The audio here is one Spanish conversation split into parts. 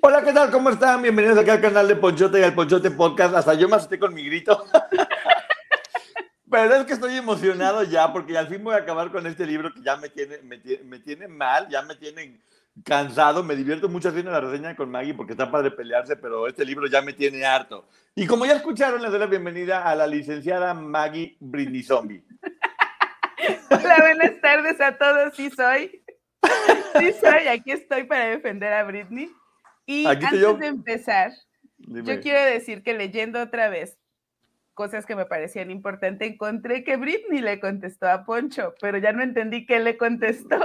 Hola, ¿qué tal? ¿Cómo están? Bienvenidos aquí al canal de Ponchote y al Ponchote Podcast. Hasta yo me asusté con mi grito. Pero es que estoy emocionado ya porque al fin voy a acabar con este libro que ya me tiene, me, tiene mal, ya me tiene cansado. Me divierto mucho haciendo la reseña con Maggie porque está padre pelearse, pero este libro ya me tiene harto. Y como ya escucharon, les doy la bienvenida a la licenciada Maggie Britney Zombie. Hola, buenas tardes a todos. Sí soy. Sí soy. Aquí estoy para defender a Britney. Y antes de empezar, yo quiero decir que leyendo otra vez cosas que me parecían importantes, encontré que Britney le contestó a Poncho, pero ya no entendí qué le contestó.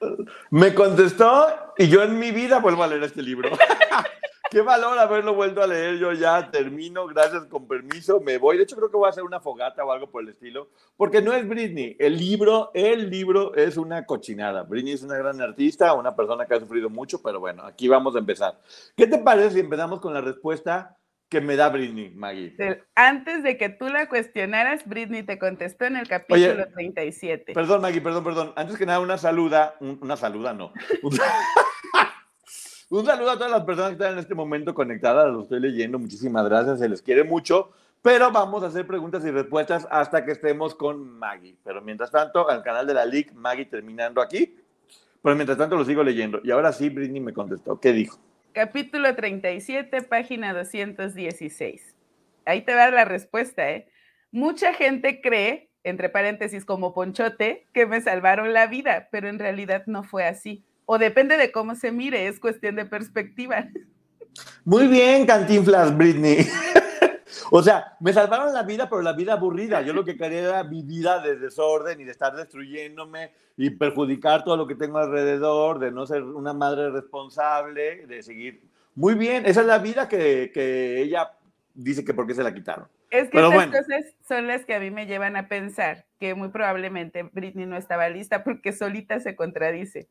Me contestó y yo en mi vida vuelvo a leer este libro. Qué valor haberlo vuelto a leer. Yo ya termino, gracias, con permiso, me voy. De hecho, creo que voy a hacer una fogata o algo por el estilo, porque no es Britney. El libro, el libro es una cochinada. Britney es una gran artista, una persona que ha sufrido mucho, pero bueno, aquí vamos a empezar. ¿Qué te parece si empezamos con la respuesta que me da Britney, Maggie? Antes de que tú la cuestionaras, Britney te contestó en el capítulo 37. Perdón, Maggie, perdón, perdón. Antes que nada, una saluda, una saluda, no. Un saludo a todas las personas que están en este momento conectadas, lo estoy leyendo, muchísimas gracias, se les quiere mucho, pero vamos a hacer preguntas y respuestas hasta que estemos con Maggie. Pero mientras tanto, al canal de la LIC, Maggie terminando aquí, pero mientras tanto lo sigo leyendo. Y ahora sí, Britney me contestó, ¿qué dijo? Capítulo 37, página 216. Ahí te va la respuesta, ¿eh? Mucha gente cree, entre paréntesis como Ponchote, que me salvaron la vida, pero en realidad no fue así o depende de cómo se mire, es cuestión de perspectiva. Muy bien, Cantinflas, Britney. o sea, me salvaron la vida, pero la vida aburrida. Yo lo que quería era mi vida de desorden y de estar destruyéndome y perjudicar todo lo que tengo alrededor, de no ser una madre responsable, de seguir. Muy bien, esa es la vida que, que ella dice que por qué se la quitaron. Es que estas cosas son las que a mí me llevan a pensar que muy probablemente Britney no estaba lista porque solita se contradice.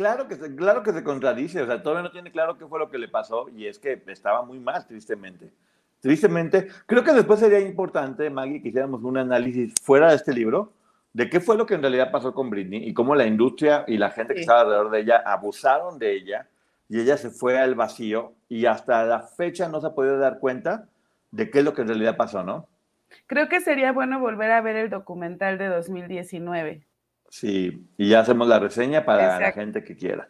Claro que, se, claro que se contradice, o sea, todavía no tiene claro qué fue lo que le pasó y es que estaba muy mal, tristemente. Tristemente, creo que después sería importante, Maggie, que hiciéramos un análisis fuera de este libro de qué fue lo que en realidad pasó con Britney y cómo la industria y la gente que estaba alrededor de ella abusaron de ella y ella se fue al vacío y hasta la fecha no se ha podido dar cuenta de qué es lo que en realidad pasó, ¿no? Creo que sería bueno volver a ver el documental de 2019 Sí, y ya hacemos la reseña para la gente que quiera.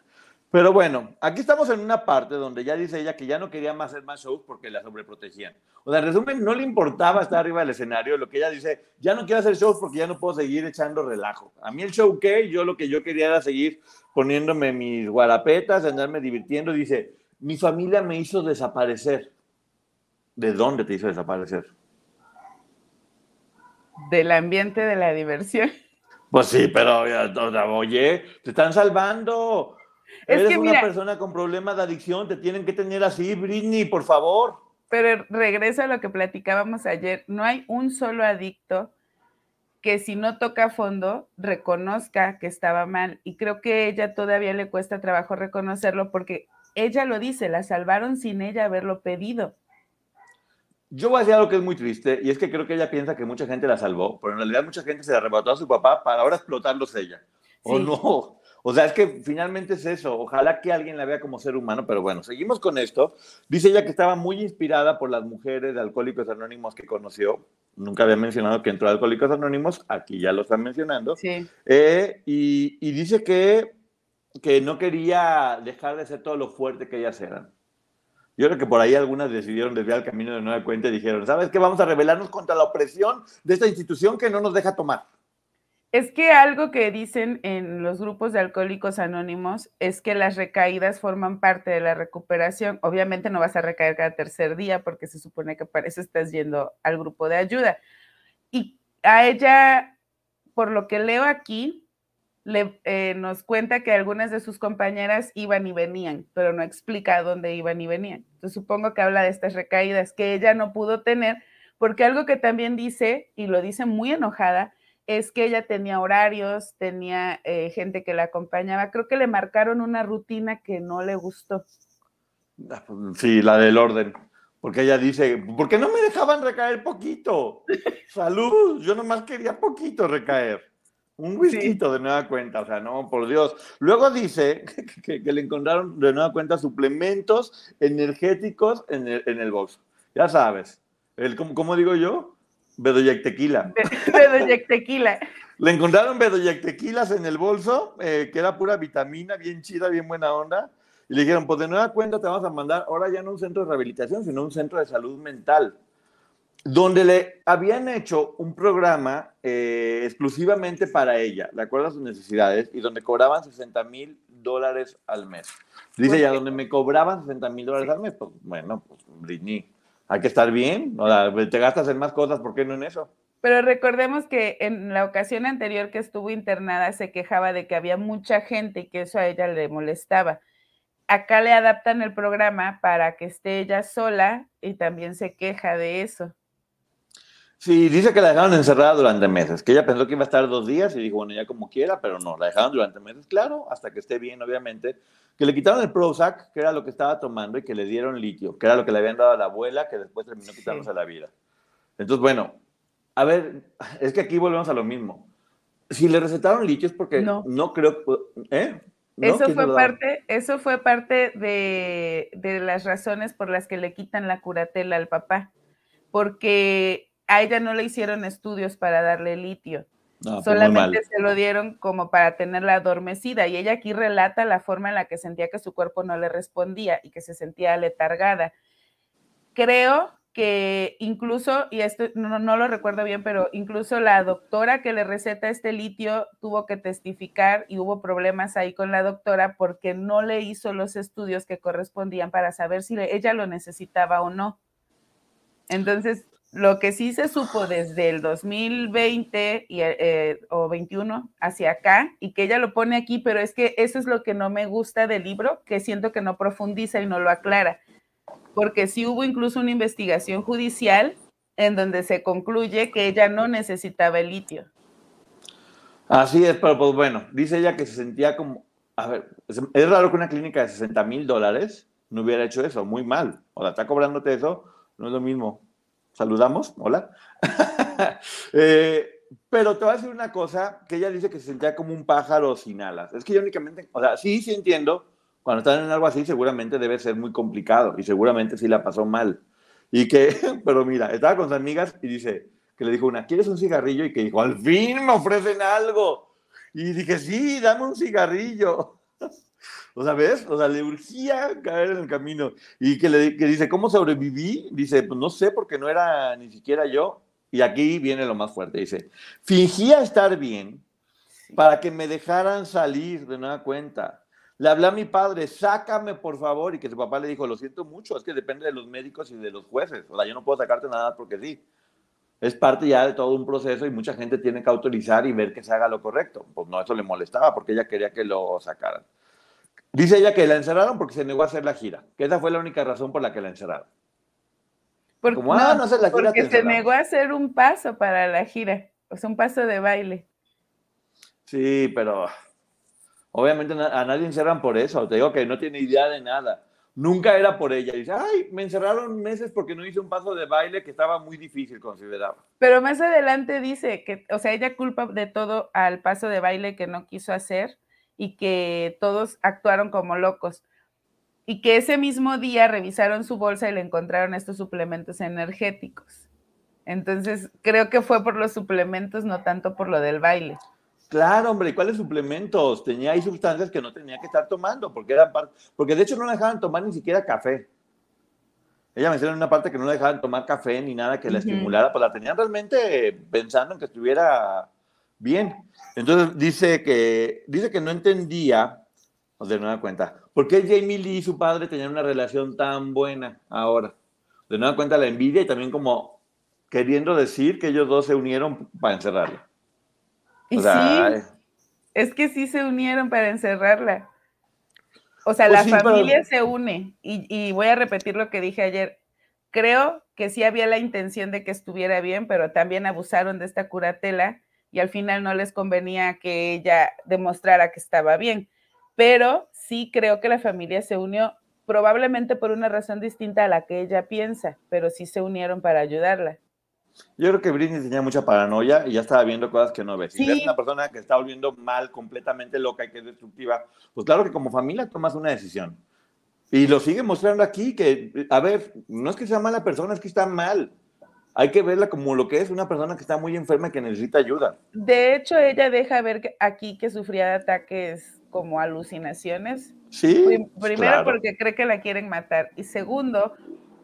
Pero bueno, aquí estamos en una parte donde ya dice ella que ya no quería más hacer más shows porque la sobreprotegían. O sea, en resumen, no le importaba estar arriba del escenario. Lo que ella dice, ya no quiero hacer shows porque ya no puedo seguir echando relajo. A mí el show, ¿qué? Yo lo que yo quería era seguir poniéndome mis guarapetas, andarme divirtiendo. Dice, mi familia me hizo desaparecer. ¿De dónde te hizo desaparecer? Del ambiente de la diversión. Pues sí, pero oye, te están salvando. Eres una persona con problemas de adicción, te tienen que tener así, Britney, por favor. Pero regresa a lo que platicábamos ayer, no hay un solo adicto que si no toca a fondo reconozca que estaba mal. Y creo que ella todavía le cuesta trabajo reconocerlo porque ella lo dice, la salvaron sin ella haberlo pedido. Yo voy a decir algo que es muy triste, y es que creo que ella piensa que mucha gente la salvó, pero en realidad mucha gente se la arrebató a su papá para ahora explotarlos ella. ¿O no? O sea, es que finalmente es eso. Ojalá que alguien la vea como ser humano, pero bueno, seguimos con esto. Dice ella que estaba muy inspirada por las mujeres de Alcohólicos Anónimos que conoció. Nunca había mencionado que entró a Alcohólicos Anónimos, aquí ya lo están mencionando. Sí. Eh, y, y dice que que no quería dejar de ser todo lo fuerte que ellas eran. Yo creo que por ahí algunas decidieron desviar el camino de nueva cuenta y dijeron, ¿sabes qué? Vamos a rebelarnos contra la opresión de esta institución que no nos deja tomar. Es que algo que dicen en los grupos de alcohólicos anónimos es que las recaídas forman parte de la recuperación. Obviamente no vas a recaer cada tercer día porque se supone que para eso estás yendo al grupo de ayuda. Y a ella, por lo que leo aquí, le, eh, nos cuenta que algunas de sus compañeras iban y venían, pero no explica dónde iban y venían. Entonces supongo que habla de estas recaídas que ella no pudo tener, porque algo que también dice, y lo dice muy enojada, es que ella tenía horarios, tenía eh, gente que la acompañaba. Creo que le marcaron una rutina que no le gustó. Ah, pues, sí, la del orden. Porque ella dice, ¿por qué no me dejaban recaer poquito? Salud, yo nomás quería poquito recaer. Un whisky de nueva cuenta, o sea, no, por Dios. Luego dice que, le encontraron de nueva cuenta suplementos energéticos en el, en el box. Ya sabes, el, ¿cómo, digo yo? Bedoyec tequila. Bedoyec tequila. Le encontraron Bedoyec tequilas en el bolso, eh, que era pura vitamina, bien chida, bien buena onda. Y le dijeron, pues de nueva cuenta te vamos a mandar ahora ya no un centro de rehabilitación, sino un centro de salud mental, donde le habían hecho un programa eh, exclusivamente para ella, de acuerdo a sus necesidades, y donde cobraban 60 mil dólares al mes. Dice ya, donde me cobraban 60 mil dólares al mes, pues bueno, pues Britney hay que estar bien, te gastas en más cosas, ¿por qué no en eso? Pero recordemos que en la ocasión anterior que estuvo internada se quejaba de que había mucha gente y que eso a ella le molestaba. Acá le adaptan el programa para que esté ella sola y también se queja de eso. Sí, dice que la dejaron encerrada durante meses, que ella pensó que iba a estar dos días y dijo, bueno, ya como quiera, pero no, la dejaron durante meses, claro, hasta que esté bien, obviamente, que le quitaron el Prozac, que era lo que estaba tomando, y que le dieron litio, que era lo que le habían dado a la abuela, que después terminó quitándose la vida. Entonces, bueno, a ver, es que aquí volvemos a lo mismo. Si le recetaron litio es porque no, no creo, ¿eh? Eso, fue parte, eso fue parte de, de las razones por las que le quitan la curatela al papá, porque a ella no le hicieron estudios para darle litio. Pues Solamente se lo dieron como para tenerla adormecida y ella aquí relata la forma en la que sentía que su cuerpo no le respondía y que se sentía letargada. Creo que incluso, y esto no, no, lo recuerdo bien, pero incluso la doctora que le receta este litio tuvo que testificar y hubo problemas ahí con la doctora porque no le hizo los estudios que correspondían para saber si ella lo necesitaba o no. Entonces, lo que sí se supo desde el 2020 y, eh, o 21 hacia acá, y que ella lo pone aquí, pero es que eso es lo que no me gusta del libro, que siento que no profundiza y no lo aclara, porque sí hubo incluso una investigación judicial en donde se concluye que ella no necesitaba el litio. Así es, pero pues bueno, dice ella que se sentía como, a ver, es, raro que una clínica de 60 mil dólares no hubiera hecho eso, muy mal, o la está cobrándote eso, no es lo mismo saludamos, hola. Eh, pero te voy a decir una cosa, que ella dice que se sentía como un pájaro sin alas. Es que yo únicamente, o sea, sí, sí entiendo, cuando están en algo así seguramente debe ser muy complicado y seguramente sí la pasó mal. Y que, pero mira, estaba con sus amigas y dice, que le dijo una, ¿quieres un cigarrillo? Y que dijo, al fin me ofrecen algo. Y dije, sí, dame un cigarrillo. O sea, ¿ves? O sea, le urgía caer en el camino. Y que, le, que dice, ¿cómo sobreviví? Dice, pues no sé, porque no era ni siquiera yo. Y aquí viene lo más fuerte. Dice, fingía estar bien para que me dejaran salir de nueva cuenta. Le hablé a mi padre, sácame por favor, y que su papá le dijo, lo siento mucho, es que depende de los médicos y de los jueces. O sea, yo no puedo sacarte nada porque sí. Es parte ya de todo un proceso y mucha gente tiene que autorizar y ver que se haga lo correcto. Pues no, eso le molestaba porque ella quería que lo sacaran. Dice ella que la encerraron porque se negó a hacer la gira, que esa fue la única razón por la que la encerraron. Porque, Como, ah, no, la gira, porque se negó a hacer un paso para la gira, o sea, un paso de baile. Sí, pero obviamente a nadie encerran por eso. Te digo que no tiene idea de nada. Nunca era por ella. Dice, ay, me encerraron meses porque no hice un paso de baile que estaba muy difícil, consideraba. Pero más adelante dice que, o sea, ella culpa de todo al paso de baile que no quiso hacer y que todos actuaron como locos. Y que ese mismo día revisaron su bolsa y le encontraron estos suplementos energéticos. Entonces, creo que fue por los suplementos, no tanto por lo del baile. Claro, hombre, ¿y cuáles suplementos? Tenía ahí sustancias que no tenía que estar tomando, porque eran parte, porque de hecho no la dejaban tomar ni siquiera café. Ella menciona en una parte que no la dejaban tomar café ni nada que la estimulara, pues la tenían realmente pensando en que estuviera bien. Entonces dice que, dice que no entendía, de nueva cuenta, por qué Jamie Lee y su padre tenían una relación tan buena ahora. De nueva cuenta la envidia y también como queriendo decir que ellos dos se unieron para encerrarla. Y sí, es que sí se unieron para encerrarla. O sea, pues la familia se une. Y, voy a repetir lo que dije ayer. Creo que sí había la intención de que estuviera bien, pero también abusaron de esta curatela y al final no les convenía que ella demostrara que estaba bien. Pero sí creo que la familia se unió probablemente por una razón distinta a la que ella piensa, pero sí se unieron para ayudarla. Yo creo que Britney tenía mucha paranoia y ya estaba viendo cosas que no ves. Si ves una persona que está volviendo mal, completamente loca y que es destructiva, pues claro que como familia tomas una decisión. Y lo sigue mostrando aquí que, a ver, no es que sea mala persona, es que está mal. Hay que verla como lo que es una persona que está muy enferma y que necesita ayuda. De hecho, ella deja ver aquí que sufría de ataques como alucinaciones. Sí. Primero porque cree que la quieren matar. Y segundo,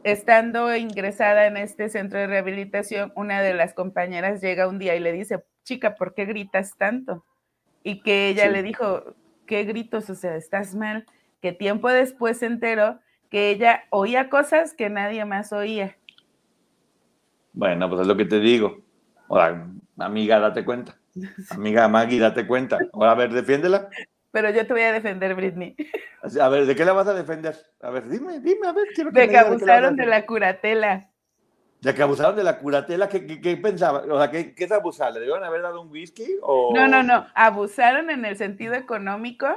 estando ingresada en este centro de rehabilitación, una de las compañeras llega un día y le dice, chica, ¿por qué gritas tanto? Y que ella le dijo, ¿qué gritos? O sea, estás mal. Que tiempo después se enteró que ella oía cosas que nadie más oía. Bueno, pues es lo que te digo. Ahora, amiga, date cuenta. Amiga Maggie, date cuenta. Ahora, a ver, defiéndela pero yo te voy a defender, Britney. A ver, ¿de qué la vas a defender? A ver, dime, dime, a ver, quiero que De que abusaron de, la curatela. ¿De que abusaron de la curatela? ¿Qué, qué, pensaba? O sea, ¿qué, ¿qué, es abusar? ¿Le debieron haber dado un whisky? O... No, no, no. Abusaron en el sentido económico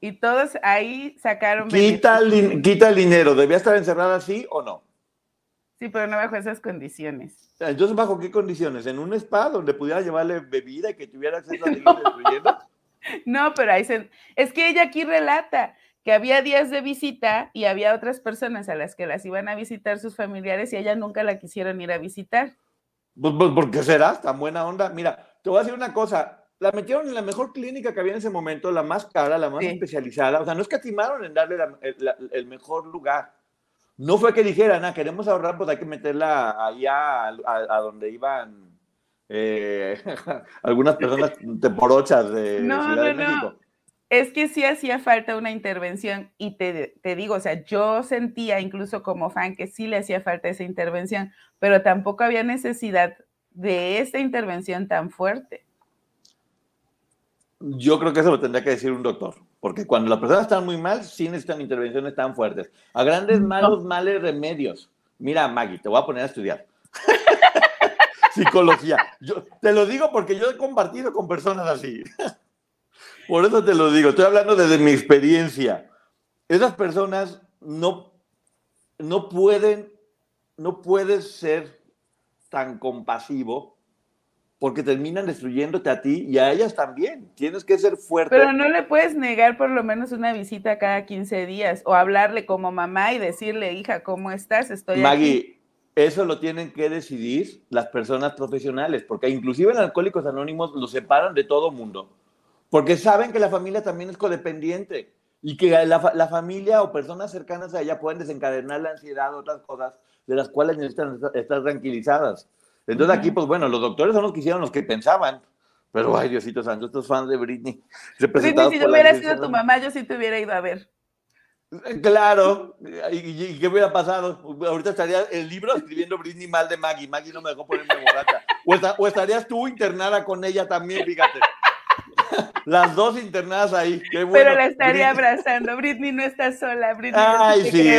y todos ahí sacaron. Quita el, quita el dinero. ¿Debía estar encerrada así o no? Sí, pero no bajo esas condiciones. Entonces, ¿bajo qué condiciones? ¿En un spa donde pudiera llevarle bebida y que tuviera acceso a destruyendo? No, pero ahí se... es que ella aquí relata que había días de visita y había otras personas a las que las iban a visitar sus familiares y ella nunca la quisieron ir a visitar. Pues, pues ¿por qué será tan buena onda? Mira, te voy a decir una cosa, la metieron en la mejor clínica que había en ese momento, la más cara, la más especializada, o sea, no es que atimaron en darle el, mejor lugar. No fue que dijeran, ah, queremos ahorrar, pues hay que meterla allá a donde iban eh, algunas personas teporochas de no, Ciudad no, de México. No. Es que sí hacía falta una intervención y te, te, digo, o sea, yo sentía incluso como fan que sí le hacía falta esa intervención, pero tampoco había necesidad de esa intervención tan fuerte. Yo creo que eso lo tendría que decir un doctor, porque cuando las personas están muy mal, sí necesitan intervenciones tan fuertes. A grandes malos, males remedios. Mira, Maggie, te voy a poner a estudiar psicología. Yo te lo digo porque yo he compartido con personas así. Por eso te lo digo. Estoy hablando desde mi experiencia. Esas personas no, no pueden, no puedes ser tan compasivo porque terminan destruyéndote a ti y a ellas también. Tienes que ser fuerte. Pero no le puedes negar por lo menos una visita cada 15 días o hablarle como mamá y decirle, hija, ¿cómo estás? Estoy Maggie, eso lo tienen que decidir las personas profesionales, porque inclusive en Alcohólicos Anónimos lo separan de todo mundo, porque saben que la familia también es codependiente y que la, familia o personas cercanas a ella pueden desencadenar la ansiedad o otras cosas de las cuales necesitan estar tranquilizadas. Entonces aquí, pues bueno, los doctores son los que hicieron los que pensaban, pero ay, Diosito Santo, estos fans de Britney. Britney, si yo hubiera sido tu mamá, yo sí te hubiera ido a ver. Claro, ¿y, qué hubiera pasado? Ahorita estaría el libro escribiendo Britney mal de Maggie. Maggie no me dejó ponerme borracha. O, estarías tú internada con ella también, fíjate. Las dos internadas ahí. Pero la estaría abrazando. Britney no está sola. Britney Ay, sí,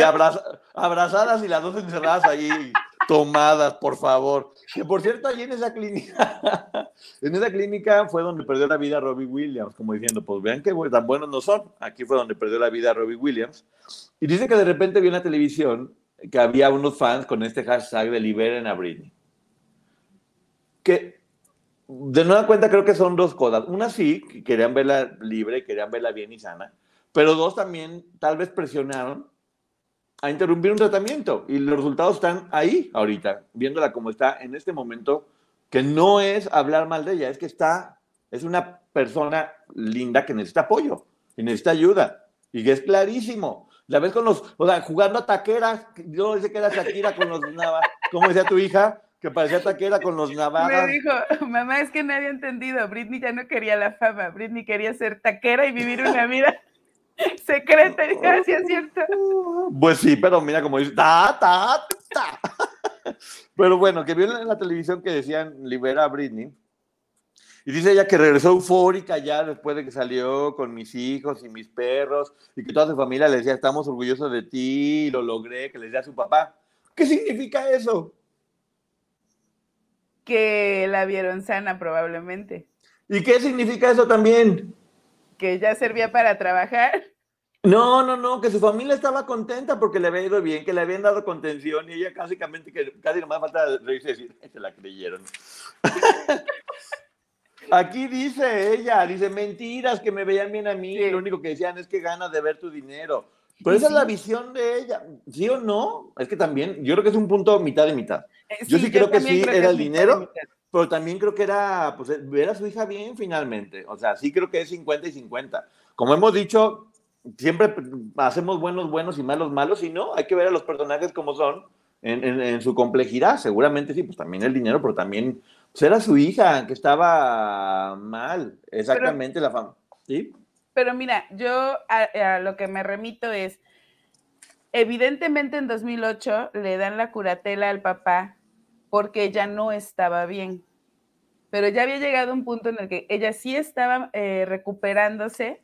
abrazadas y las dos encerradas ahí tomadas, por favor. Que por cierto, allí en esa clínica, en esa clínica fue donde perdió la vida Robbie Williams, como diciendo, pues vean que tan buenos no son. Aquí fue donde perdió la vida Robbie Williams. Y dice que de repente vio en la televisión que había unos fans con este hashtag de liberen a Britney. Que de nueva cuenta creo que son dos cosas. Una sí, que querían verla libre, querían verla bien y sana, pero dos también tal vez presionaron a interrumpir un tratamiento y los resultados están ahí ahorita, viéndola como está en este momento, que no es hablar mal de ella, es que está, es una persona linda que necesita apoyo y necesita ayuda. Y es clarísimo. La ves con los, o sea, jugando a taqueras, yo dice que era Shakira con los ¿cómo decía tu hija? Que parecía taquera con los navajas. Me dijo, mamá, es que nadie ha entendido, Britney ya no quería la fama, Britney quería ser taquera y vivir una vida secreta, gracias, ¿cierto? Pues sí, pero mira como dice, ta, ta, ta. Pero bueno, que vio en la televisión que decían libera a Britney, y dice ella que regresó eufórica ya después de que salió con mis hijos y mis perros y que toda su familia le decía, estamos orgullosos de ti, lo logré, que le decía a su papá. ¿Qué significa eso? Que la vieron sana probablemente. ¿Y qué significa eso también? Que ya servía para trabajar. No, no, no, que su familia estaba contenta porque le había ido bien, que le habían dado contención y ella básicamente que casi nomás falta reírse y decir, se la creyeron. Aquí dice ella, dice mentiras que me veían bien a mí, lo único que decían es que ganas de ver tu dinero. Pero esa es la visión de ella, ¿sí o no? Es que también, yo creo que es un punto mitad de mitad. Eh, yo sí, creo que sí era el dinero, pero también creo que era pues, ver a su hija bien finalmente. O sea, sí creo que es 50 y 50. Como hemos dicho, siempre hacemos buenos buenos y malos malos, y no, hay que ver a los personajes como son en, en su complejidad. Seguramente sí, pues también el dinero, pero también pues era su hija, que estaba mal, exactamente la fama. ¿Sí? Pero mira, yo a, lo que me remito es, evidentemente en 2008 le dan la curatela al papá porque ella no estaba bien, pero ya había llegado un punto en el que ella sí estaba eh, recuperándose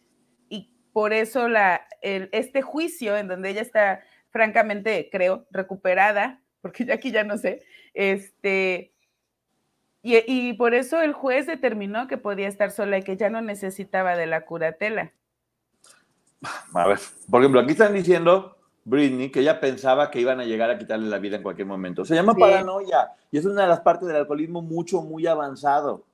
y por eso la, este juicio en donde ella está francamente, creo, recuperada, porque ya aquí ya no sé, este, y, por eso el juez determinó que podía estar sola y que ya no necesitaba de la curatela. A ver, por ejemplo, aquí están diciendo, Britney, que ella pensaba que iban a llegar a quitarle la vida en cualquier momento. Se llama paranoia y es una de las partes del alcoholismo mucho, muy avanzado.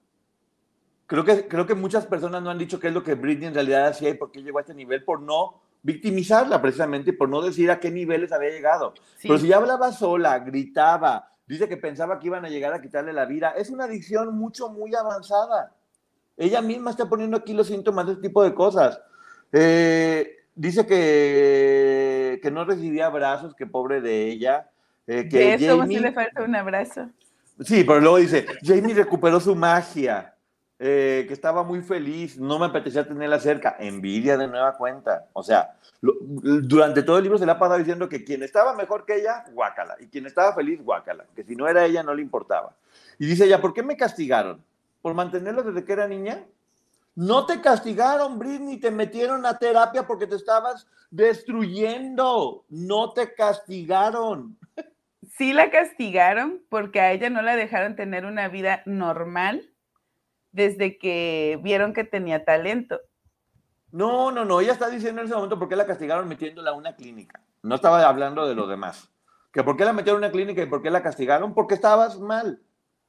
Creo que, creo que muchas personas no han dicho qué es lo que Britney en realidad hacía y por qué llegó a este nivel, por no victimizarla precisamente, por no decir a qué niveles había llegado. Pero si ya hablaba sola, gritaba, Dice que pensaba que iban a llegar a quitarle la vida. Es una adicción mucho, muy avanzada. Ella misma está poniendo aquí los síntomas de este tipo de cosas. Eh, dice que, que no recibía abrazos, que pobre de ella. Eh, que eso Jamie, le falta un abrazo. Sí, pero luego dice, Jamie recuperó su magia, eh, que estaba muy feliz, no me apetecía tenerla cerca. Envidia de nueva cuenta. O sea, durante todo el libro se le ha pasado diciendo que quien estaba mejor que ella, guácala, y quien estaba feliz, guácala, que si no era ella no le importaba. Y dice ella, ¿por qué me castigaron? ¿Por mantenerlo desde que era niña? No te castigaron, Britney, te metieron a terapia porque te estabas destruyendo. No te castigaron. Sí la castigaron porque a ella no la dejaron tener una vida normal desde que vieron que tenía talento. No, no, no, ella está diciendo en ese momento por qué la castigaron metiéndola a una clínica. No estaba hablando de lo demás. Que por qué la metieron a una clínica y por qué la castigaron, porque estabas mal.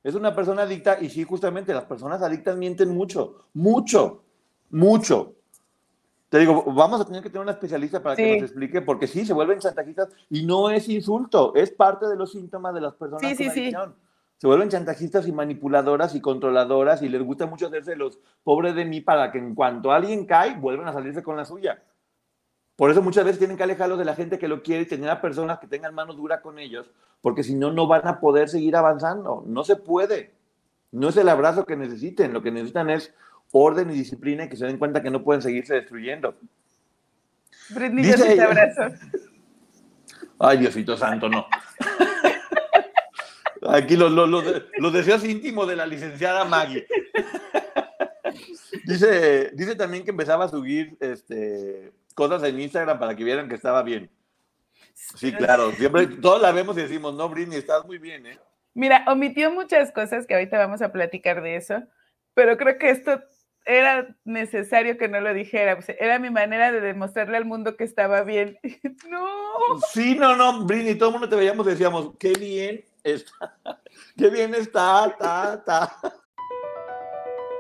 Es una persona adicta y sí, justamente las personas adictas mienten mucho, mucho, mucho. Te digo, vamos a tener que tener una especialista para que nos explique, porque sí, se vuelven chantajistas y no es insulto, es parte de los síntomas de las personas sí, con sí, adicción se vuelven chantajistas y manipuladoras y controladoras y les gusta mucho hacerse los pobres de mí para que en cuanto alguien cae, vuelvan a salirse con la suya. Por eso muchas veces tienen que alejarlos de la gente que lo quiere y tener a personas que tengan mano dura con ellos, porque si no, no van a poder seguir avanzando. No se puede. No es el abrazo que necesiten. Lo que necesitan es orden y disciplina y que se den cuenta que no pueden seguirse destruyendo. Britney, Dice abrazo. Ay, Diosito Santo, no. Aquí los, los, deseos íntimos de la licenciada Maggie. dice, dice también que empezaba a subir este, cosas en Instagram para que vieran que estaba bien. Sí, claro. Siempre todos la vemos y decimos, no, Britney, estás muy bien, ¿eh? Mira, omitió muchas cosas que ahorita vamos a platicar de eso, pero creo que esto era necesario que no lo dijera. era mi manera de demostrarle al mundo que estaba bien. no. Sí, no, no, Britney, todo el mundo te veíamos y decíamos, qué bien está, qué bien está, está, está.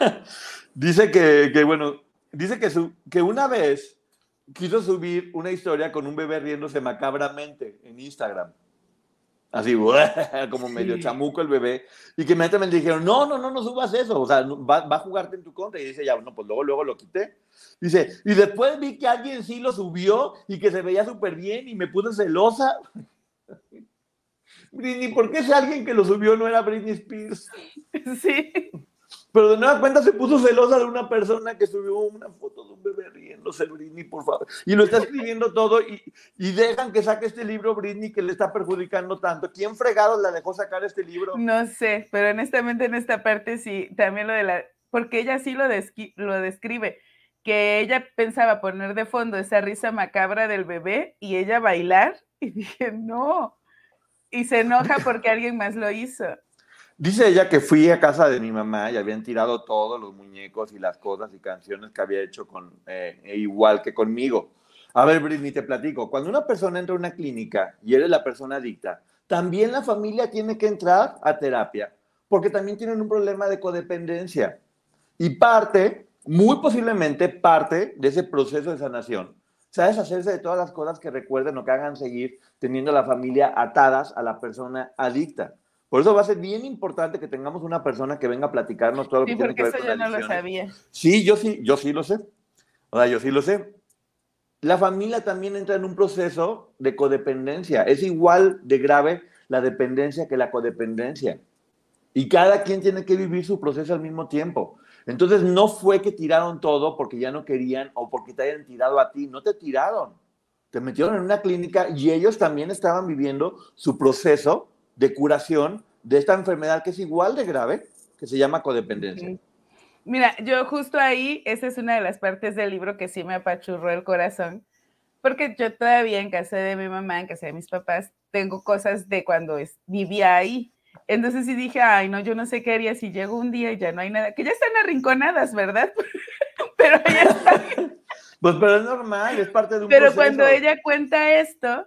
dice que, que, bueno, dice que, su, que una vez quiso subir una historia con un bebé riéndose macabramente en Instagram. Así, como medio chamuco el bebé. Y que inmediatamente dijeron, no, no, no, no subas eso. O sea, va, va, a jugarte en tu contra. Y dice, ya, bueno, pues luego, luego lo quité. Dice, y después vi que alguien sí lo subió y que se veía súper bien y me puse celosa. Britney, ¿por qué ese alguien que lo subió no era Britney Spears? Sí. Pero de nueva cuenta se puso celosa de una persona que subió una foto de un bebé riéndose, Britney, por favor. Y lo está escribiendo todo y, y, dejan que saque este libro Britney que le está perjudicando tanto. ¿Quién fregado la dejó sacar este libro? No sé, pero honestamente en esta parte sí, también lo de la... Porque ella sí lo, lo describe, que ella pensaba poner de fondo esa risa macabra del bebé y ella bailar. Y dije, no. Y se enoja porque alguien más lo hizo. Dice ella que fui a casa de mi mamá y habían tirado todos los muñecos y las cosas y canciones que había hecho con, eh, igual que conmigo. A ver, Britney, te platico. Cuando una persona entra a una clínica y eres la persona adicta, también la familia tiene que entrar a terapia, porque también tienen un problema de codependencia. Y parte, muy posiblemente parte de ese proceso de sanación, ¿sabes? Hacerse de todas las cosas que recuerden o que hagan seguir teniendo a la familia atadas a la persona adicta. Por eso va a ser bien importante que tengamos una persona que venga a platicarnos todo lo que tiene que ver eso yo no lo sabía. Sí, yo sí, yo sí lo sé. O sea, yo sí lo sé. La familia también entra en un proceso de codependencia. Es igual de grave la dependencia que la codependencia. Y cada quien tiene que vivir su proceso al mismo tiempo. Entonces no fue que tiraron todo porque ya no querían o porque te hayan tirado a ti. No te tiraron. Te metieron en una clínica y ellos también estaban viviendo su proceso de curación de esta enfermedad que es igual de grave, que se llama codependencia. Mira, yo justo ahí, esa es una de las partes del libro que sí me apachurró el corazón, porque yo todavía en casa de mi mamá, en casa de mis papás, tengo cosas de cuando vivía ahí. Entonces sí dije, ay, no, yo no sé qué haría si llego un día y ya no hay nada, que ya están arrinconadas, ¿verdad? pero ya están. Pues pero es normal, es parte de un Pero cuando ella cuenta esto,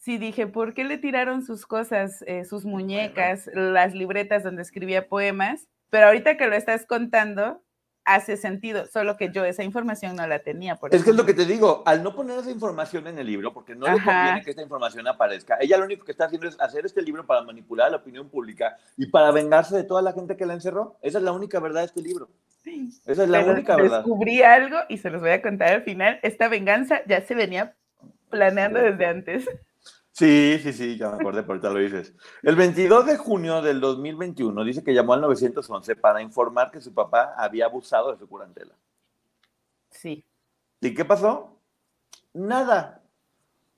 sí dije, ¿por qué le tiraron sus cosas, eh, sus muñecas, las libretas donde escribía poemas? Pero ahorita que lo estás contando, hace sentido, solo que yo esa información no la tenía. Por es que es lo que te digo, al no poner esa información en el libro, porque no le conviene que esta información aparezca, ella lo único que está haciendo es hacer este libro para manipular a la opinión pública y para vengarse de toda la gente que la encerró. Esa es la única verdad de este libro. Sí. Esa es la única verdad. Descubrí algo y se los voy a contar al final. Esta venganza ya se venía planeando desde antes. Sí, sí, sí, ya me acordé, por ahorita lo dices. El 22 de junio del 2021 dice que llamó al 911 para informar que su papá había abusado de su curantela. Sí. ¿Y qué pasó? Nada.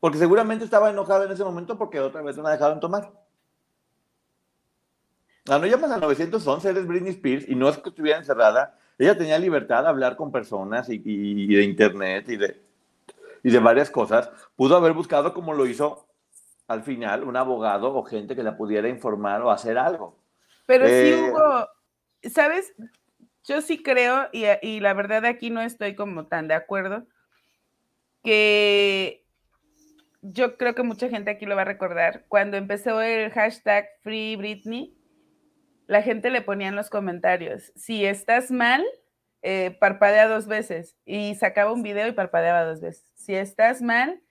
Porque seguramente estaba enojado en ese momento porque otra vez no ha dejado de tomar. Ah, no llamas al 911, eres Britney Spears y no es que estuviera encerrada. Ella tenía libertad de hablar con personas y, y de internet y de, y de varias cosas. Pudo haber buscado como lo hizo al final un abogado o gente que la pudiera informar o hacer algo. Pero sí eh, hubo, ¿sabes? Yo sí creo, y, y, la verdad aquí no estoy como tan de acuerdo, que yo creo que mucha gente aquí lo va a recordar. Cuando empezó el hashtag Free Britney, la gente le ponía en los comentarios, si estás mal, eh, parpadea dos veces. Y sacaba un video y parpadeaba dos veces. Si estás mal,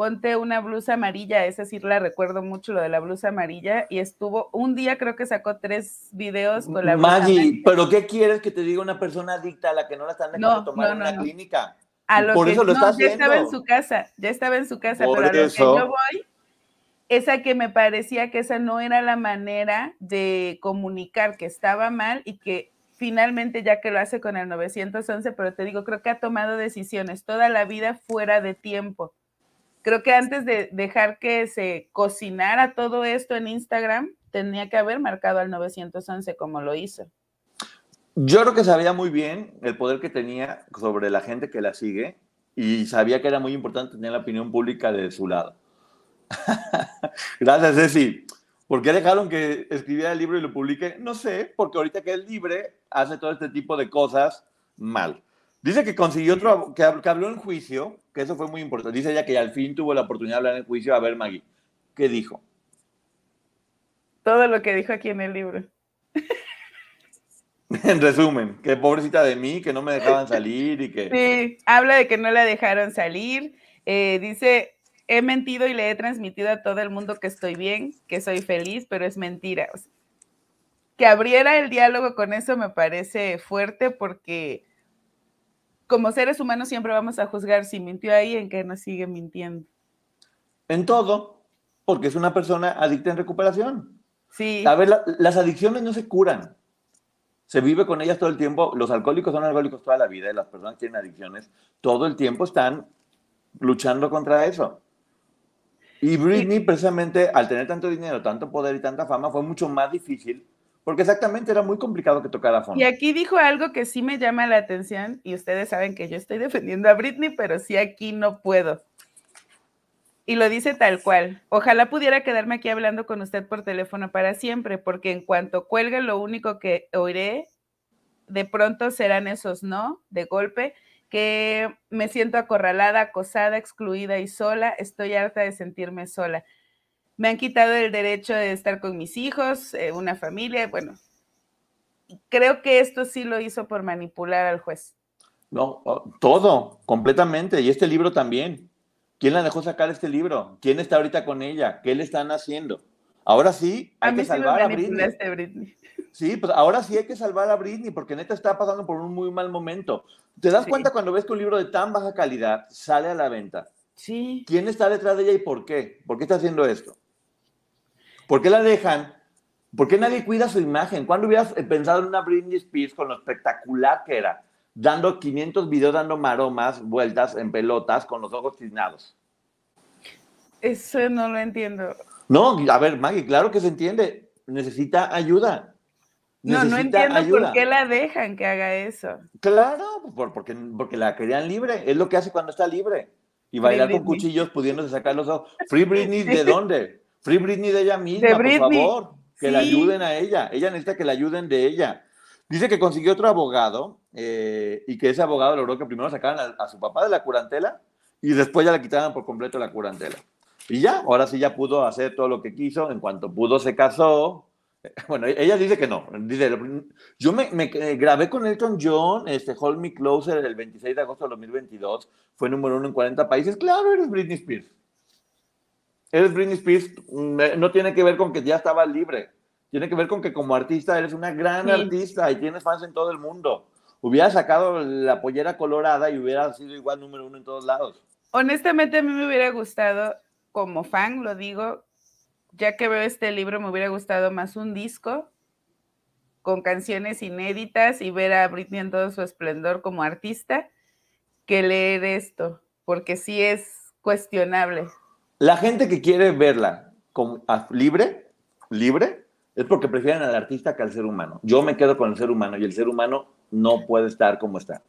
ponte una blusa amarilla, esa sí la recuerdo mucho, lo de la blusa amarilla, y estuvo, un día creo que sacó tres videos con la blusa Maggie, ¿pero qué quieres que te diga una persona adicta a la que no la están dejando tomar en una clínica? A lo Por que, eso lo está ya estaba en su casa, ya estaba en su casa, pero a lo que yo voy, esa que me parecía que esa no era la manera de comunicar que estaba mal y que finalmente ya que lo hace con el 911, pero te digo, creo que ha tomado decisiones toda la vida fuera de tiempo creo que antes de dejar que se cocinara todo esto en Instagram, tenía que haber marcado al 911 como lo hizo. Yo creo que sabía muy bien el poder que tenía sobre la gente que la sigue y sabía que era muy importante tener la opinión pública de su lado. Gracias, Ceci. ¿Por qué dejaron que escribiera el libro y lo publique? No sé, porque ahorita que es libre, hace todo este tipo de cosas mal. Dice que consiguió otro, que, habló en juicio, que eso fue muy importante. Dice ella que al fin tuvo la oportunidad de hablar en juicio. A ver, Maggie, ¿qué dijo? Todo lo que dijo aquí en el libro. en resumen, que pobrecita de mí, que no me dejaban salir y que... Sí, habla de que no la dejaron salir. Eh, dice, he mentido y le he transmitido a todo el mundo que estoy bien, que soy feliz, pero es mentira. que abriera el diálogo con eso me parece fuerte porque como seres humanos siempre vamos a juzgar si mintió ahí en que nos sigue mintiendo. En todo, porque es una persona adicta en recuperación. Sí. A ver, las adicciones no se curan. Se vive con ellas todo el tiempo. Los alcohólicos son alcohólicos toda la vida y las personas que tienen adicciones todo el tiempo están luchando contra eso. Y Britney, precisamente, al tener tanto dinero, tanto poder y tanta fama, fue mucho más difícil, porque exactamente era muy complicado que tocara fondo. Y aquí dijo algo que sí me llama la atención, y ustedes saben que yo estoy defendiendo a Britney, pero sí aquí no puedo. Y lo dice tal cual. Ojalá pudiera quedarme aquí hablando con usted por teléfono para siempre, porque en cuanto cuelgue, lo único que oiré de pronto serán esos no, de golpe, que me siento acorralada, acosada, excluida y sola, estoy harta de sentirme sola. Me han quitado el derecho de estar con mis hijos, eh, una familia, bueno, creo que esto sí lo hizo por manipular al juez. No, oh, todo, completamente, y este libro también. ¿Quién la dejó sacar este libro? ¿Quién está ahorita con ella? ¿Qué le están haciendo? Ahora sí, hay que salvar a Britney. Sí, pues ahora sí hay que salvar a Britney porque neta está pasando por un muy mal momento. ¿Te das cuenta cuando ves que un libro de tan baja calidad sale a la venta? Sí. ¿Quién está detrás de ella y por qué? ¿Por qué está haciendo esto? ¿Por qué la dejan? ¿Por qué nadie cuida su imagen? ¿Cuándo hubieras pensado en una Britney Spears con lo espectacular que era? Dando 500 videos, dando maromas, vueltas en pelotas con los ojos tiznados. Eso no lo entiendo. No, a ver, Maggie, claro que se entiende. Necesita ayuda. No, no entiendo por qué la dejan que haga eso. Claro, porque, porque la querían libre. Es lo que hace cuando está libre. Y bailar con cuchillos pudiéndose sacar los ojos. Free Britney, ¿de dónde? Free Britney de ella misma, por favor. Que la ayuden a ella. Ella necesita que la ayuden de ella. Dice que consiguió otro abogado eh, y que ese abogado logró que primero sacaran a, a, su papá de la curantela y después ya le quitaran por completo la curantela. Y ya, ahora sí ya pudo hacer todo lo que quiso. En cuanto pudo, se casó, bueno, ella dice que no. Dice, yo me, me, grabé con Elton John, este Hold Me Closer, el 26 de agosto de 2022. Fue número uno en 40 países. Claro, eres Britney Spears. Eres Britney Spears. No tiene que ver con que ya estaba libre. Tiene que ver con que como artista eres una gran artista y tienes fans en todo el mundo. Hubiera sacado la pollera colorada y hubiera sido igual número uno en todos lados. Honestamente, a mí me hubiera gustado, como fan, lo digo, ya que veo este libro, me hubiera gustado más un disco con canciones inéditas y ver a Britney en todo su esplendor como artista que leer esto, porque sí es cuestionable. La gente que quiere verla como, libre, libre, es porque prefieren al artista que al ser humano. Yo me quedo con el ser humano y el ser humano no puede estar como está.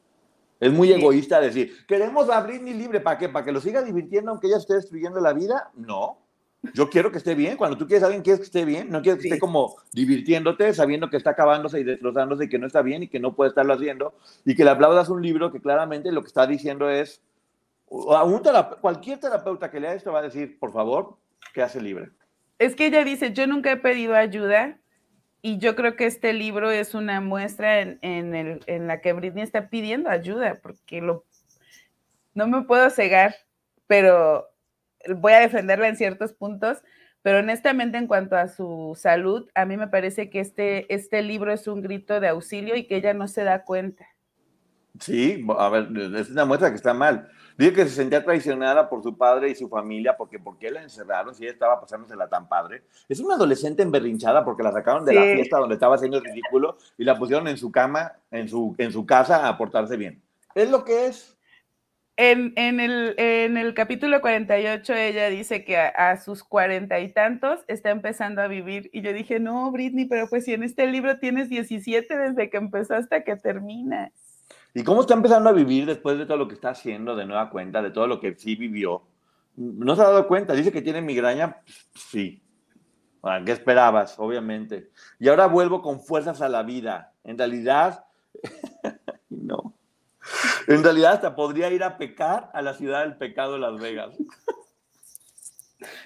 Es muy egoísta decir, queremos a Britney libre, ¿para qué? ¿Para que lo siga divirtiendo aunque ella esté destruyendo la vida? No. Yo quiero que esté bien. Cuando tú quieres a alguien, quieres que esté bien. No quieres que esté como divirtiéndote, sabiendo que está acabándose y destrozándose y que no está bien y que no puede estarlo haciendo. Y que le aplaudas un libro que claramente lo que está diciendo es. A cualquier terapeuta que lea esto va a decir, por favor, que hace libre. Es que ella dice: Yo nunca he pedido ayuda. Y yo creo que este libro es una muestra en la que Britney está pidiendo ayuda, porque lo, no me puedo cegar, pero voy a defenderla en ciertos puntos, pero honestamente en cuanto a su salud, a mí me parece que este, este libro es un grito de auxilio y que ella no se da cuenta. Sí, a ver, es una muestra que está mal. Dice que se sentía traicionada por su padre y su familia, porque ¿por qué la encerraron si ella estaba pasándosela tan padre? Es una adolescente emberrinchada porque la sacaron de la fiesta donde estaba haciendo el ridículo y la pusieron en su cama, en su, en su casa a portarse bien. Es lo que es. En, el, en, el, capítulo 48 ella dice que a, sus cuarenta y tantos está empezando a vivir y yo dije, no, Britney, pero pues si en este libro tienes 17 desde que empezó hasta que termina. ¿Y cómo está empezando a vivir después de todo lo que está haciendo de nueva cuenta, de todo lo que sí vivió? No se ha dado cuenta, dice que tiene migraña, sí. ¿Qué esperabas? Obviamente. Y ahora vuelvo con fuerzas a la vida. En realidad, no. En realidad hasta podría ir a pecar a la ciudad del pecado de Las Vegas.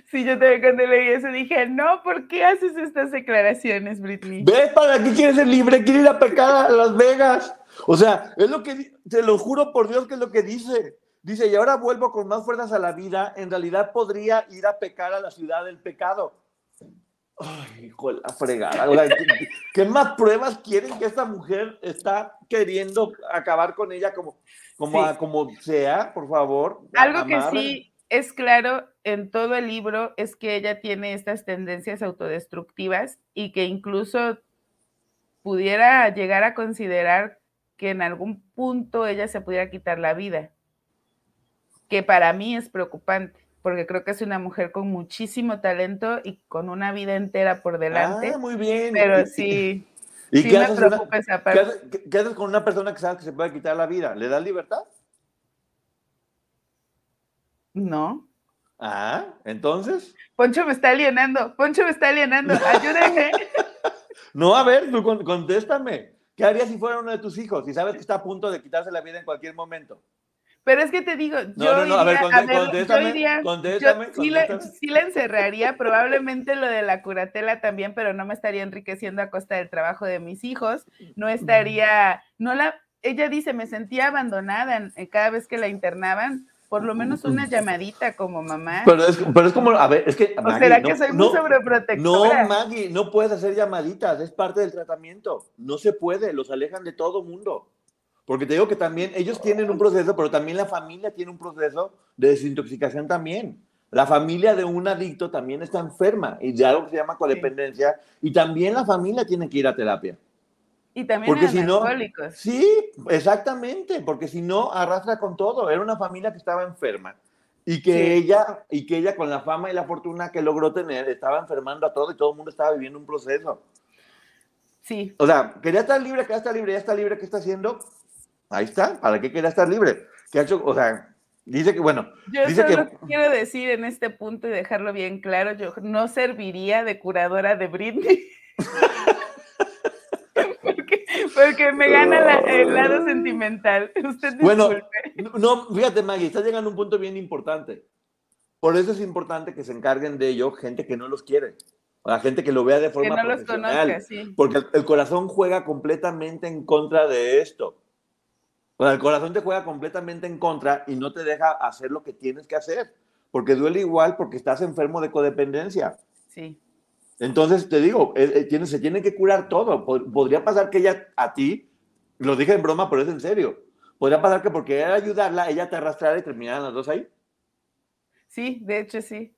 Sí, yo también cuando leí eso dije, no, ¿por qué haces estas declaraciones, Britney? ¿Ves para qué quieres ser libre? Quiere ir a pecar a Las Vegas. O sea, es lo que, te lo juro por Dios que es lo que dice. Dice, y ahora vuelvo con más fuerzas a la vida. En realidad podría ir a pecar a la ciudad del pecado. Ay, hijo la fregada. ¿qué, más pruebas quieren que esta mujer está queriendo acabar con ella como, como, como sea, por favor? Algo que sí es claro en todo el libro es que ella tiene estas tendencias autodestructivas y que incluso pudiera llegar a considerar que en algún punto ella se pudiera quitar la vida, que para mí es preocupante porque creo que es una mujer con muchísimo talento y con una vida entera por delante. Ah, muy bien. Pero sí, ¿Y qué, haces ¿qué, haces, con una persona que sabe que se puede quitar la vida? ¿Le das libertad? No. Ah, entonces. Poncho me está alienando, Poncho me está alienando, ayúdenme. no, a ver, tú contéstame. ¿Qué harías si fuera uno de tus hijos y sabes que está a punto de quitarse la vida en cualquier momento? Pero es que te digo, yo no, a ver, contéstame, sí, la, encerraría, probablemente lo de la curatela también, pero no me estaría enriqueciendo a costa del trabajo de mis hijos, no estaría, no la, ella dice, me sentía abandonada eh, cada vez que la internaban, por lo menos una llamadita como mamá. Pero es, pero es como, a ver, es que... Maggie, será que soy muy sobreprotectora? No, Maggie, no puedes hacer llamaditas, es parte del tratamiento, no se puede, los alejan de todo mundo. Porque te digo que también ellos tienen un proceso, pero también la familia tiene un proceso de desintoxicación también. La familia de un adicto también está enferma y de algo que se llama codependencia y también la familia tiene que ir a terapia. Y también porque si no, Sí, exactamente, porque si no arrastra con todo. Era una familia que estaba enferma y que ella y que ella con la fama y la fortuna que logró tener estaba enfermando a todo y todo el mundo estaba viviendo un proceso. Sí. O sea, quería estar libre, quería estar libre, ya está libre, ¿qué está haciendo? Ahí está, ¿para qué quería estar libre? ¿Qué ha hecho? O sea, dice que, bueno. Yo dice solo que... quiero decir en este punto y dejarlo bien claro, yo no serviría de curadora de Britney. porque, me gana el lado sentimental. Usted bueno, no, fíjate, Maggie, está llegando a un punto bien importante. Por eso es importante que se encarguen de ello gente que no los quiere. O la gente que lo vea de forma que no profesional. Los conozca, sí. Porque el corazón juega completamente en contra de esto. O el corazón te juega completamente en contra y no te deja hacer lo que tienes que hacer, porque duele igual porque estás enfermo de codependencia. Sí. Entonces te digo, eh, eh, se tiene que curar todo. Podría pasar que ella a ti, lo dije en broma, pero es en serio. Podría pasar que porque era ayudarla, ella te arrastrara y terminaran las dos ahí. Sí, de hecho sí.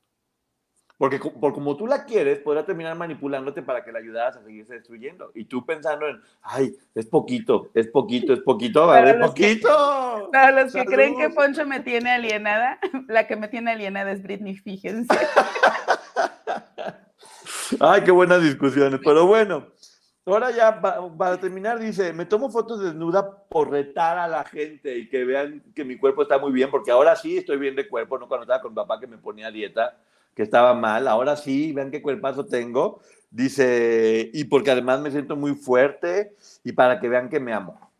Porque por como tú la quieres, podrá terminar manipulándote para que la ayudaras a seguirse destruyendo. Y tú pensando en, ay, es poquito, es poquito, es poquito, es poquito. para los que creen que Poncho me tiene alienada, la que me tiene alienada es Britney, fíjense. ay, qué buenas discusiones. Pero bueno, ahora ya para terminar dice, me tomo fotos desnuda por retar a la gente y que vean que mi cuerpo está muy bien, porque ahora sí estoy bien de cuerpo, no cuando estaba con papá que me ponía dieta que estaba mal, ahora sí, vean qué cuerpazo tengo. Dice, y porque además me siento muy fuerte y para que vean que me amo.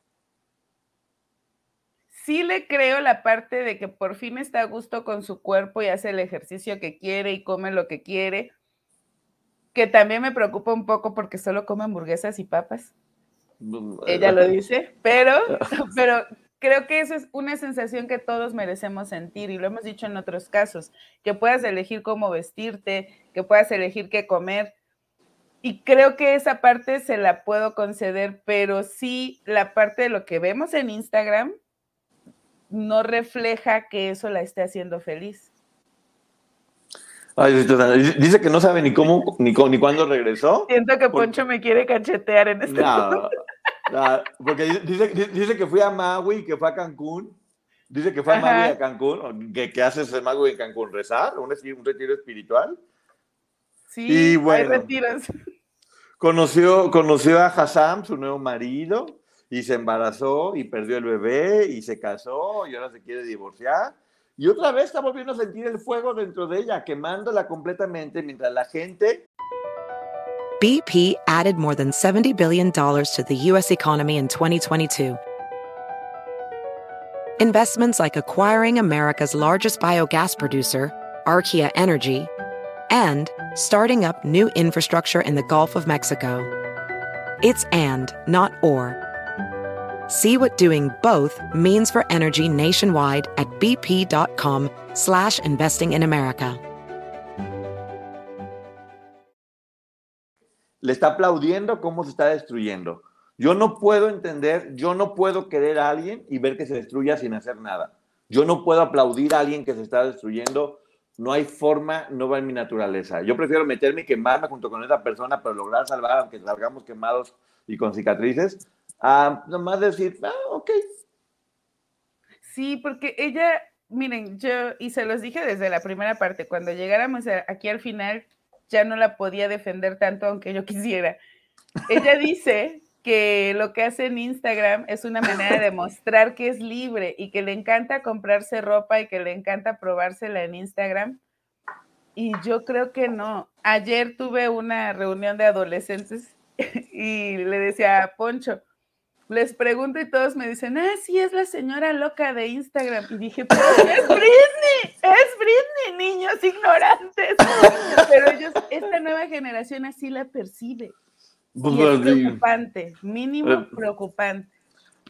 Sí le creo la parte de que por fin está a gusto con su cuerpo y hace el ejercicio que quiere y come lo que quiere, que también me preocupa un poco porque solo come hamburguesas y papas. Ella lo dice, pero, pero creo que eso es una sensación que todos merecemos sentir y lo hemos dicho en otros casos, que puedas elegir cómo vestirte, que puedas elegir qué comer. Y creo que esa parte se la puedo conceder, pero sí la parte de lo que vemos en Instagram no refleja que eso la esté haciendo feliz. Dice que no sabe ni cómo ni, ni cuándo regresó. Siento que Poncho me quiere cachetear en este momento. Ah, porque dice, dice, que fui a Maui, que fue a Cancún. Dice que fue a Maui a Cancún. ¿Qué, qué haces en Maui en Cancún? ¿Rezar? ¿Un, un retiro espiritual? Sí, y bueno, hay retiros. Conoció, conoció a Hassam, su nuevo marido, y se embarazó y perdió el bebé y se casó y ahora se quiere divorciar. Y otra vez está volviendo a sentir el fuego dentro de ella, quemándola completamente mientras la gente BP added more than $70 billion to the U.S. economy in 2022. Investments like acquiring America's largest biogas producer, Archaea Energy, and starting up new infrastructure in the Gulf of Mexico. It's and, not or. See what doing both means for energy nationwide at bp.com slash investing in America. Le está aplaudiendo cómo se está destruyendo. Yo no puedo entender, yo no puedo querer a alguien y ver que se destruya sin hacer nada. Yo no puedo aplaudir a alguien que se está destruyendo. No hay forma, no va en mi naturaleza. Yo prefiero meterme y quemarme junto con esa persona para lograr salvar, aunque salgamos quemados y con cicatrices, a nomás decir, ah, ok. Sí, porque ella, miren, yo, y se los dije desde la primera parte, cuando llegáramos aquí al final, ya no la podía defender tanto aunque yo quisiera. Ella dice que lo que hace en Instagram es una manera de mostrar que es libre y que le encanta comprarse ropa y que le encanta probársela en Instagram. Y yo creo que no. Ayer tuve una reunión de adolescentes y le decía a Poncho, les pregunto y todos me dicen, ah, sí, es la señora loca de Instagram. Y dije, pero es Britney, es Britney, niños ignorantes. Pero ellos, esta nueva generación así la percibe. Pues, y es preocupante, mínimo eh, preocupante.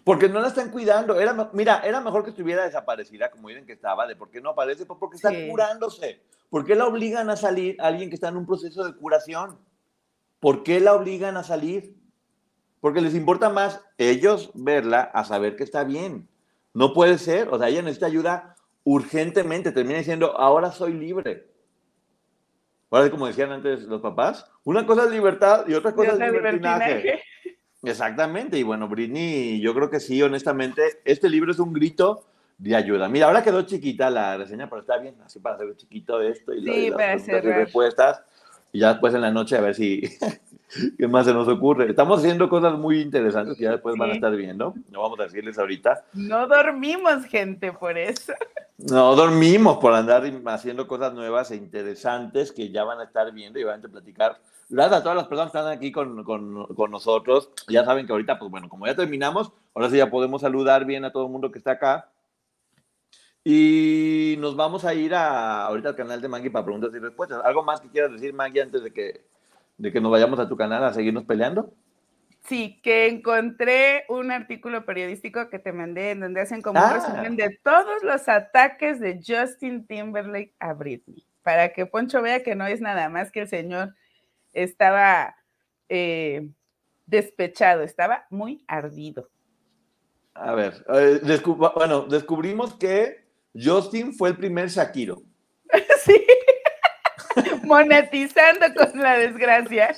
Porque no la están cuidando. Era, mira, era mejor que estuviera desaparecida, como dicen que estaba, de por qué no aparece, pues porque está curándose. ¿Por qué la obligan a salir alguien que está en un proceso de curación? ¿Por qué la obligan a salir? Porque les importa más ellos verla a saber que está bien. No puede ser, o sea, ella necesita ayuda urgentemente, termina diciendo, ahora soy libre. Ahora, como decían antes los papás, una cosa es libertad y otra cosa es libertinaje. Exactamente, y bueno, Britney, yo creo que sí, honestamente, este libro es un grito de ayuda. Mira, ahora quedó chiquita la reseña, pero está bien, así para hacer chiquito esto y, sí, las, y respuestas. Y ya después en la noche a ver si qué más se nos ocurre. Estamos haciendo cosas muy interesantes que ya después van a estar viendo. No vamos a decirles ahorita. No dormimos, gente, por eso. No dormimos por andar haciendo cosas nuevas e interesantes que ya van a estar viendo y van a platicar. Gracias a todas las personas que están aquí con, con, con, nosotros. Ya saben que ahorita, pues bueno, como ya terminamos, ahora sí ya podemos saludar bien a todo el mundo que está acá. Y nos vamos a ir a, ahorita al canal de Maggie para preguntas y respuestas. ¿Algo más que quieras decir, Maggie, antes de que, de que nos vayamos a tu canal a seguirnos peleando? Sí, que encontré un artículo periodístico que te mandé en donde hacen como un ah. resumen de todos los ataques de Justin Timberlake a Britney, para que Poncho vea que no es nada más que el señor estaba eh, despechado, estaba muy ardido. A ver, eh, bueno, descubrimos que Justin fue el primer Shakiro. Sí. Monetizando con la desgracia.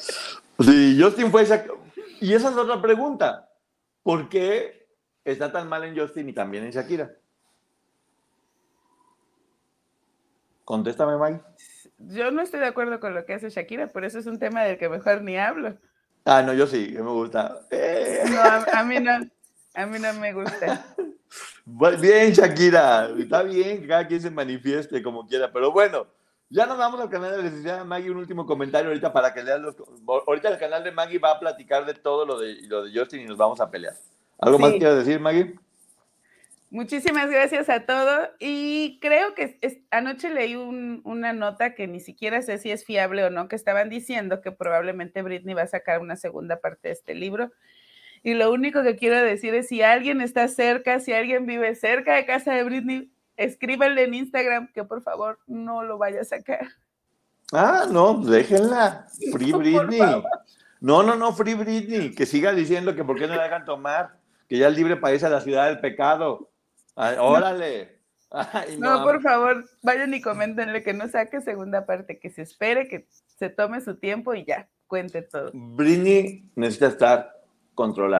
Sí, Justin fue Shakiro. Y esa es otra pregunta. ¿Por qué está tan mal en Justin y también en Shakira? Contéstame, Mike. Yo no estoy de acuerdo con lo que hace Shakira, por eso es un tema del que mejor ni hablo. Ah, no, yo sí, que me gusta. No, a mí no. A mí no me gusta. Bien, Shakira, está bien que cada quien se manifieste como quiera, pero bueno, ya nos vamos al canal de la licenciada Maggie, un último comentario ahorita para que leas los... Ahorita el canal de Maggie va a platicar de todo lo de, lo de Justin y nos vamos a pelear. ¿Algo más quieres decir, Maggie? Muchísimas gracias a todos y creo que anoche leí una nota que ni siquiera sé si es fiable o no, que estaban diciendo que probablemente Britney va a sacar una segunda parte de este libro y lo único que quiero decir es si alguien está cerca, si alguien vive cerca de casa de Britney, escríbanle en Instagram que por favor no lo vaya a sacar. Ah, no, déjenla. Free Britney. No, no, no, Free Britney. Que siga diciendo que por qué no la dejan tomar. Que ya el libre país a la ciudad del pecado. órale. no, por favor, vayan y coméntenle que no saque segunda parte, que se espere, que se tome su tiempo y ya, cuente todo. Britney necesita estar controlar.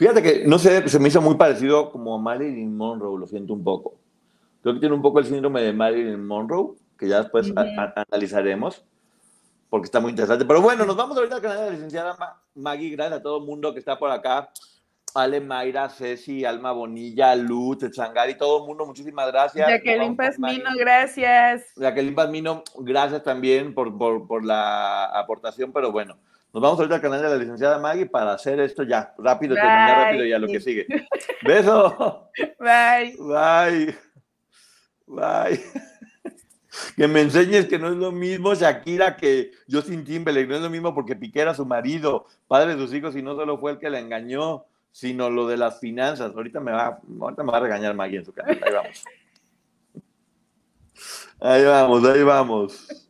Fíjate que, no sé, se me hizo muy parecido como a Marilyn Monroe, lo siento un poco. Creo que tiene un poco el síndrome de Marilyn Monroe, que ya después analizaremos, porque está muy interesante. Pero bueno, nos vamos ahorita al canal de la licenciada Maggie, gracias a todo el mundo que está por acá. Ale, Mayra, Ceci, Alma Bonilla, Luz, Tzangari, todo el mundo, muchísimas gracias. Jacqueline Pazmino, gracias. Jacqueline Pazmino, gracias también por, por, por, la aportación, pero bueno, nos vamos ahorita al canal de la licenciada Maggie para hacer esto ya, rápido, terminar rápido ya lo que sigue. Beso. Bye. Bye. Bye. Que me enseñes que no es lo mismo Shakira que Justin Timberlake, no es lo mismo porque Piqué era su marido, padre de sus hijos y no solo fue el que la engañó sino lo de las finanzas. Ahorita me va, ahorita me va a regañar Maggie en su canal. Ahí vamos. Ahí vamos, ahí vamos.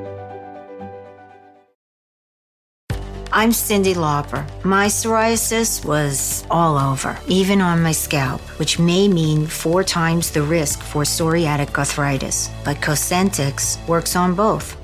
I'm Cindy Lauper. My psoriasis was all over, even on my scalp, which may mean four times the risk for psoriatic arthritis. But Cosentix works on both.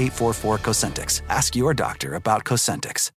844 Cosentix. Ask your doctor about Cosentix.